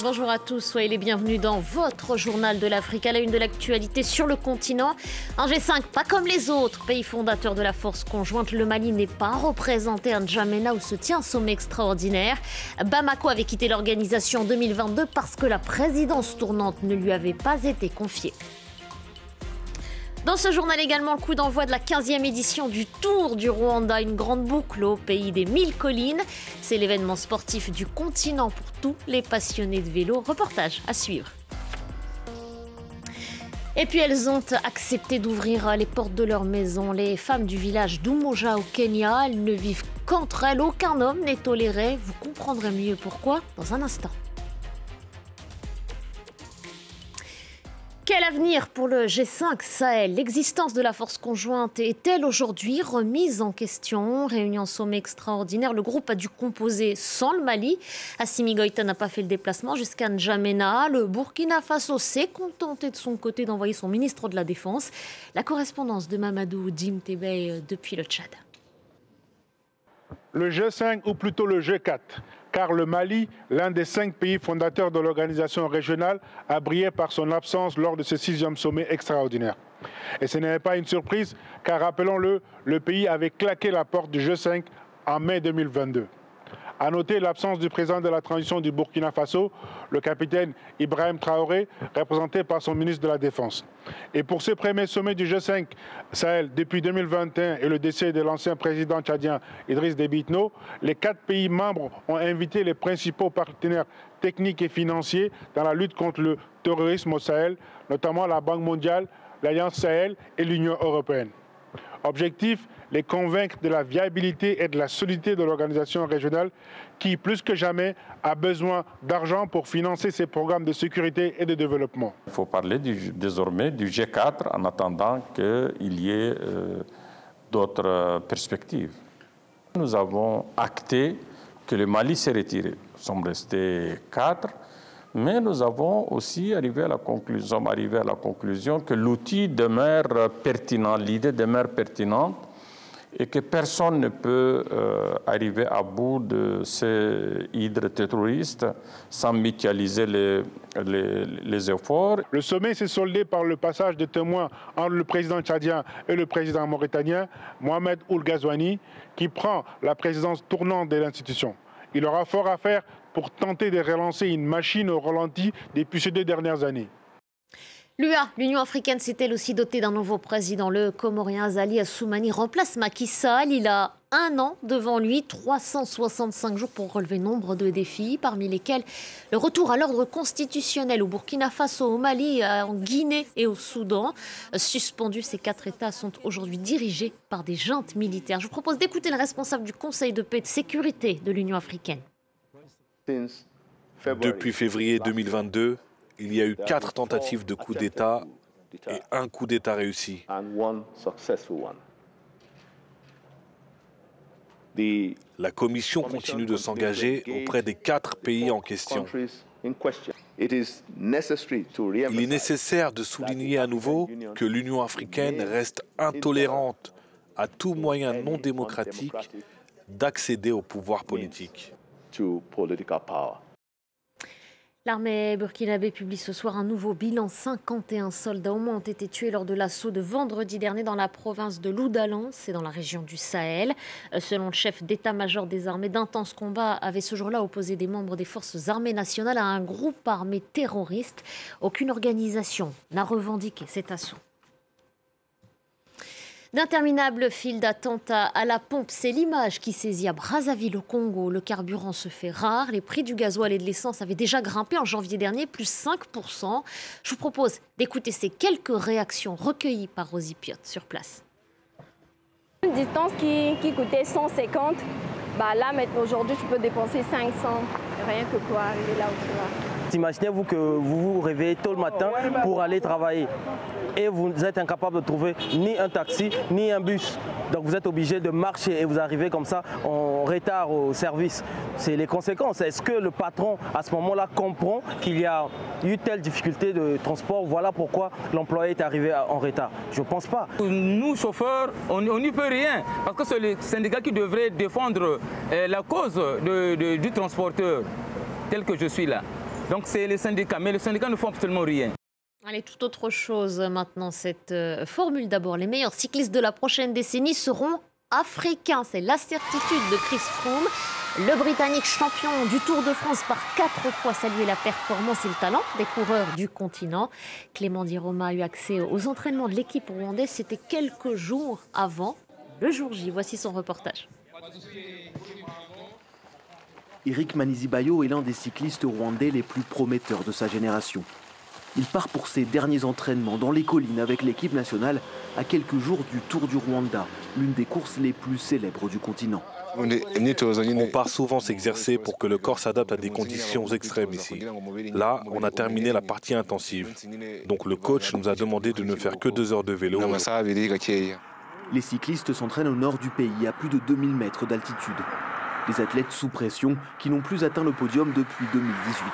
Bonjour à tous, soyez les bienvenus dans votre journal de l'Afrique à la une de l'actualité sur le continent. Un G5 pas comme les autres, pays fondateur de la force conjointe, le Mali n'est pas représenté à N'Djamena où se tient un sommet extraordinaire. Bamako avait quitté l'organisation en 2022 parce que la présidence tournante ne lui avait pas été confiée. Dans ce journal également, le coup d'envoi de la 15e édition du Tour du Rwanda, une grande boucle au pays des mille collines. C'est l'événement sportif du continent pour tous les passionnés de vélo. Reportage à suivre. Et puis elles ont accepté d'ouvrir les portes de leur maison. Les femmes du village d'Umoja au Kenya, elles ne vivent qu'entre elles. Aucun homme n'est toléré. Vous comprendrez mieux pourquoi dans un instant. Quel avenir pour le G5 Sahel L'existence de la force conjointe est-elle aujourd'hui remise en question? Réunion sommet extraordinaire, le groupe a dû composer sans le Mali. Assimi Goïta n'a pas fait le déplacement jusqu'à N'Djamena. Le Burkina Faso s'est contenté de son côté d'envoyer son ministre de la Défense. La correspondance de Mamadou Dim Tebey depuis le Tchad. Le G5 ou plutôt le G4 car le Mali, l'un des cinq pays fondateurs de l'organisation régionale, a brillé par son absence lors de ce sixième sommet extraordinaire. Et ce n'est pas une surprise, car rappelons-le, le pays avait claqué la porte du G5 en mai 2022. À noter l'absence du président de la transition du Burkina Faso, le capitaine Ibrahim Traoré, représenté par son ministre de la Défense. Et pour ce premier sommet du G5 Sahel depuis 2021 et le décès de l'ancien président tchadien Idriss Déby Itno, les quatre pays membres ont invité les principaux partenaires techniques et financiers dans la lutte contre le terrorisme au Sahel, notamment la Banque mondiale, l'Alliance Sahel et l'Union européenne. Objectif, les convaincre de la viabilité et de la solidité de l'organisation régionale qui, plus que jamais, a besoin d'argent pour financer ses programmes de sécurité et de développement. Il faut parler désormais du G4 en attendant qu'il y ait euh, d'autres perspectives. Nous avons acté que le Mali s'est retiré. Nous sommes restés quatre. Mais nous avons aussi arrivé à la conclusion, arrivé à la conclusion que l'outil demeure pertinent, l'idée demeure pertinente et que personne ne peut euh, arriver à bout de ces hydres terroristes sans mutualiser les, les, efforts. Le sommet s'est soldé par le passage de témoins entre le président tchadien et le président mauritanien, Mohamed Oul Ghazouani, qui prend la présidence tournante de l'institution. Il aura fort à faire pour tenter de relancer une machine au ralenti depuis ces deux dernières années. L'UA, l'Union africaine, s'est-elle aussi dotée d'un nouveau président. Le Comorien Azali Assoumani remplace Macky Sall. Il a un an devant lui, 365 jours pour relever nombre de défis, parmi lesquels le retour à l'ordre constitutionnel au Burkina Faso, au Mali, en Guinée et au Soudan. Suspendus, ces quatre États sont aujourd'hui dirigés par des juntes militaires. Je vous propose d'écouter le responsable du Conseil de paix et de sécurité de l'Union africaine. Depuis février 2022, il y a eu quatre tentatives de coup d'État et un coup d'État réussi. La Commission continue de s'engager auprès des quatre pays en question. Il est nécessaire de souligner à nouveau que l'Union africaine reste intolérante à tout moyen non démocratique d'accéder au pouvoir politique. L'armée burkinabé publie ce soir un nouveau bilan. 51 soldats au moins ont été tués lors de l'assaut de vendredi dernier dans la province de Loudalan, c'est dans la région du Sahel. Euh, selon le chef d'état-major des armées, d'intenses combats avaient ce jour-là opposé des membres des forces armées nationales à un groupe armé terroriste. Aucune organisation n'a revendiqué cet assaut. D'interminables files d'attente à la pompe, c'est l'image qui saisit à Brazzaville au Congo. Le carburant se fait rare, les prix du gasoil et de l'essence avaient déjà grimpé en janvier dernier, plus 5%. Je vous propose d'écouter ces quelques réactions recueillies par Rosie Piot sur place. Une distance qui, coûtait 150, bah là aujourd'hui je peux dépenser 500, rien que pour arriver là où tu vas. Imaginez-vous que vous vous réveillez tôt le matin pour aller travailler et vous êtes incapable de trouver ni un taxi ni un bus. Donc vous êtes obligé de marcher et vous arrivez comme ça en retard au service. C'est les conséquences. Est-ce que le patron à ce moment-là comprend qu'il y a eu telle difficulté de transport? Voilà pourquoi l'employé est arrivé en retard. Je ne pense pas. Nous, chauffeurs, on n'y peut rien parce que c'est le syndicat qui devrait défendre euh, la cause du transporteur tel que je suis là. Donc c'est les syndicats, mais les syndicats ne font absolument rien. Allez, tout autre chose maintenant, cette euh, formule d'abord. Les meilleurs cyclistes de la prochaine décennie seront africains. C'est la certitude de Chris Froome. Le Britannique champion du Tour de France par quatre fois salué la performance et le talent des coureurs du continent. Clément Di Roma a eu accès aux entraînements de l'équipe rwandaise. C'était quelques jours avant le jour J. Voici son reportage. Eric Manizibayo est l'un des cyclistes rwandais les plus prometteurs de sa génération. Il part pour ses derniers entraînements dans les collines avec l'équipe nationale à quelques jours du Tour du Rwanda, l'une des courses les plus célèbres du continent. On part souvent s'exercer pour que le corps s'adapte à des conditions extrêmes ici. Là, on a terminé la partie intensive. Donc le coach nous a demandé de ne faire que deux heures de vélo. Les cyclistes s'entraînent au nord du pays, à plus de 2000 mètres d'altitude. Des athlètes sous pression qui n'ont plus atteint le podium depuis 2018.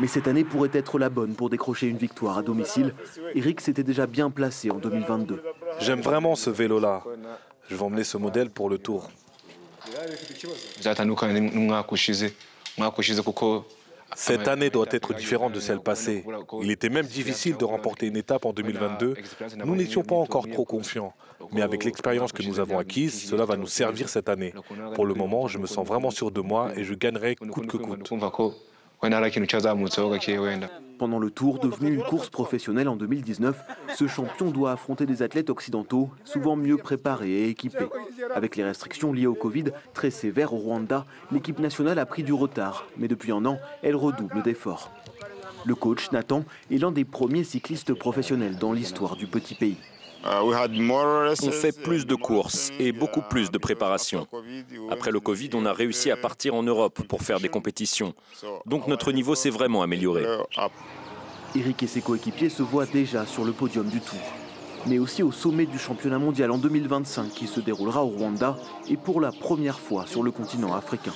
Mais cette année pourrait être la bonne pour décrocher une victoire à domicile. Eric s'était déjà bien placé en 2022. J'aime vraiment ce vélo-là. Je vais emmener ce modèle pour le tour. Cette année doit être différente de celle passée. Il était même difficile de remporter une étape en 2022. Nous n'étions pas encore trop confiants. Mais avec l'expérience que nous avons acquise, cela va nous servir cette année. Pour le moment, je me sens vraiment sûr de moi et je gagnerai coûte que coûte. Pendant le tour, devenu une course professionnelle en 2019, ce champion doit affronter des athlètes occidentaux, souvent mieux préparés et équipés. Avec les restrictions liées au Covid très sévères au Rwanda, l'équipe nationale a pris du retard, mais depuis un an, elle redouble d'efforts. Le coach Nathan est l'un des premiers cyclistes professionnels dans l'histoire du petit pays. On fait plus de courses et beaucoup plus de préparation. Après le Covid, on a réussi à partir en Europe pour faire des compétitions. Donc notre niveau s'est vraiment amélioré. Eric et ses coéquipiers se voient déjà sur le podium du Tour, mais aussi au sommet du championnat mondial en 2025 qui se déroulera au Rwanda et pour la première fois sur le continent africain.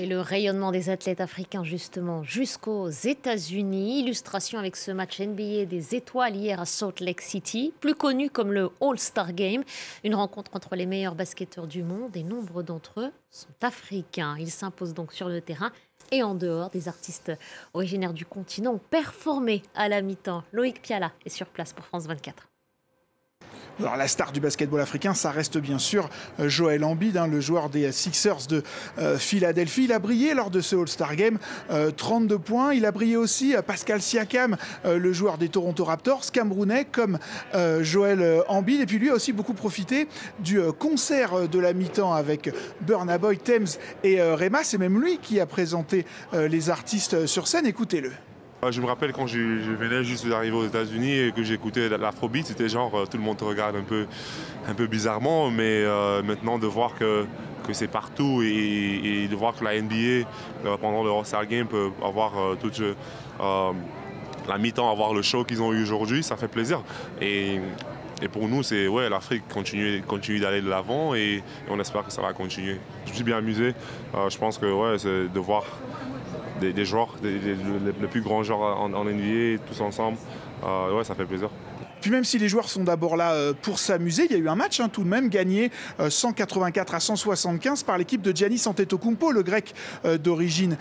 Et le rayonnement des athlètes africains, justement, jusqu'aux États-Unis. Illustration avec ce match NBA des étoiles hier à Salt Lake City, plus connu comme le All-Star Game. Une rencontre entre les meilleurs basketteurs du monde et nombre d'entre eux sont africains. Ils s'imposent donc sur le terrain et en dehors. Des artistes originaires du continent ont performé à la mi-temps. Loïc Piala est sur place pour France 24. Alors la star du basketball africain, ça reste bien sûr euh, Joël Embiid, hein, le joueur des Sixers de euh, Philadelphie. Il a brillé lors de ce All-Star Game, 32 euh, points. Il a brillé aussi Pascal Siakam, le joueur des Toronto Raptors, camerounais comme Joël Embiid. Et puis lui a aussi beaucoup profité du concert de la mi-temps avec Burna Boy, Thames et Rema. C'est même lui qui a présenté les artistes sur scène. Écoutez-le. Euh, je me rappelle quand je, venais juste d'arriver aux États-Unis et que j'écoutais l'afrobeat, c'était genre euh, tout le monde te regarde un peu, un peu bizarrement, mais euh, maintenant de voir que, que c'est partout et, de voir que la NBA pendant le All-Star Game peut avoir toute la mi-temps, avoir le show qu'ils ont eu aujourd'hui, ça fait plaisir. Et, et pour nous, c'est ouais, l'Afrique continue, continue d'aller de l'avant et, on espère que ça va continuer. Je suis bien amusé. je pense que ouais, c'est de voir des, joueurs, les plus grands joueurs en, NBA, tous ensemble. Euh, ouais, ça fait plaisir. Puis même si les joueurs sont d'abord là euh, pour s'amuser, il y a eu un match hein, tout de même gagné 184 euh, à 175 par l'équipe de Giannis Antetokounmpo, le grec d'origine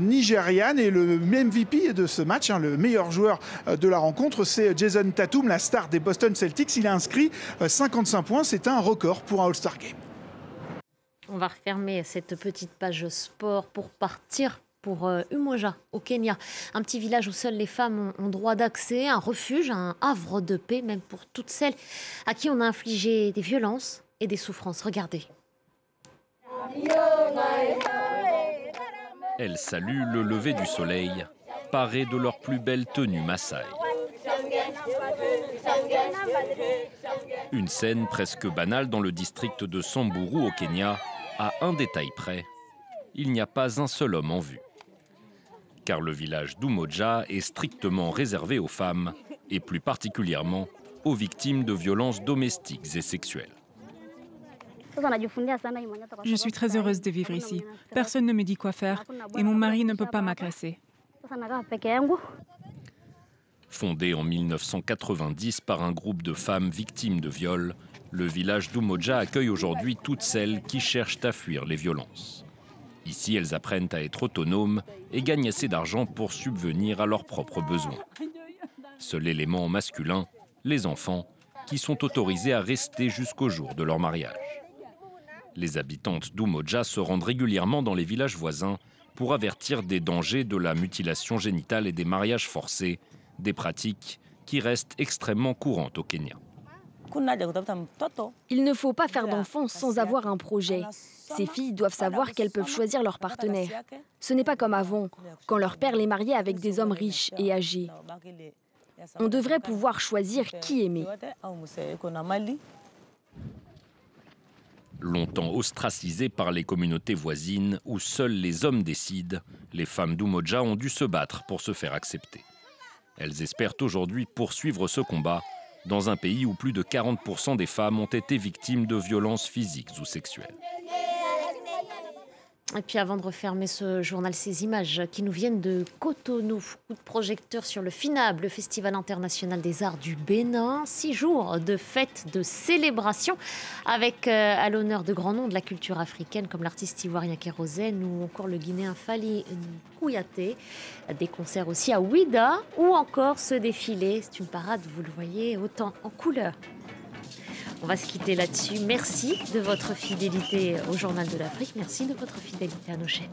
nigériane. Et le MVP de ce match, hein, le meilleur joueur de la rencontre, c'est Jason Tatum, la star des Boston Celtics. Il a inscrit 55 points, c'est un record pour un All-Star Game. On va refermer cette petite page sport pour partir pour euh, Umoja, au Kenya. Un petit village où seules les femmes ont, droit d'accès, un refuge, un havre de paix, même pour toutes celles à qui on a infligé des violences et des souffrances. Regardez. Elles saluent le lever du soleil, parées de leur plus belle tenue Maasai. Une scène presque banale dans le district de Samburu au Kenya, à un détail près, il n'y a pas un seul homme en vue car le village d'Umoja est strictement réservé aux femmes, et plus particulièrement aux victimes de violences domestiques et sexuelles. Je suis très heureuse de vivre ici. Personne ne me dit quoi faire et mon mari ne peut pas m'agresser. Fondé en 1990 par un groupe de femmes victimes de viols, le village d'Umoja accueille aujourd'hui toutes celles qui cherchent à fuir les violences. Ici, elles apprennent à être autonomes et gagnent assez d'argent pour subvenir à leurs propres besoins. Seul élément masculin, les enfants, qui sont autorisés à rester jusqu'au jour de leur mariage. Les habitantes d'Umoja se rendent régulièrement dans les villages voisins pour avertir des dangers de la mutilation génitale et des mariages forcés, des pratiques qui restent extrêmement courantes au Kenya. Il ne faut pas faire d'enfants sans avoir un projet. Ces filles doivent savoir qu'elles peuvent choisir leur partenaire. Ce n'est pas comme avant, quand leur père les mariait avec des hommes riches et âgés. On devrait pouvoir choisir qui aimer. Longtemps ostracisées par les communautés voisines où seuls les hommes décident, les femmes d'Umoja ont dû se battre pour se faire accepter. Elles espèrent aujourd'hui poursuivre ce combat dans un pays où plus de 40% des femmes ont été victimes de violences physiques ou sexuelles. Et puis avant de refermer ce journal, ces images qui nous viennent de Cotonou, coup de projecteur sur le FINAB, le Festival international des arts du Bénin. Six jours de fêtes, de célébrations, avec euh, à l'honneur de grands noms de la culture africaine comme l'artiste ivoirien Kérosène ou encore le Guinéen Fali Kouyaté. Des concerts aussi à Ouida ou encore ce défilé. C'est une parade, vous le voyez, autant en couleur on va se quitter là-dessus. Merci de votre fidélité au Journal de l'Afrique. Merci de votre fidélité à nos chaînes.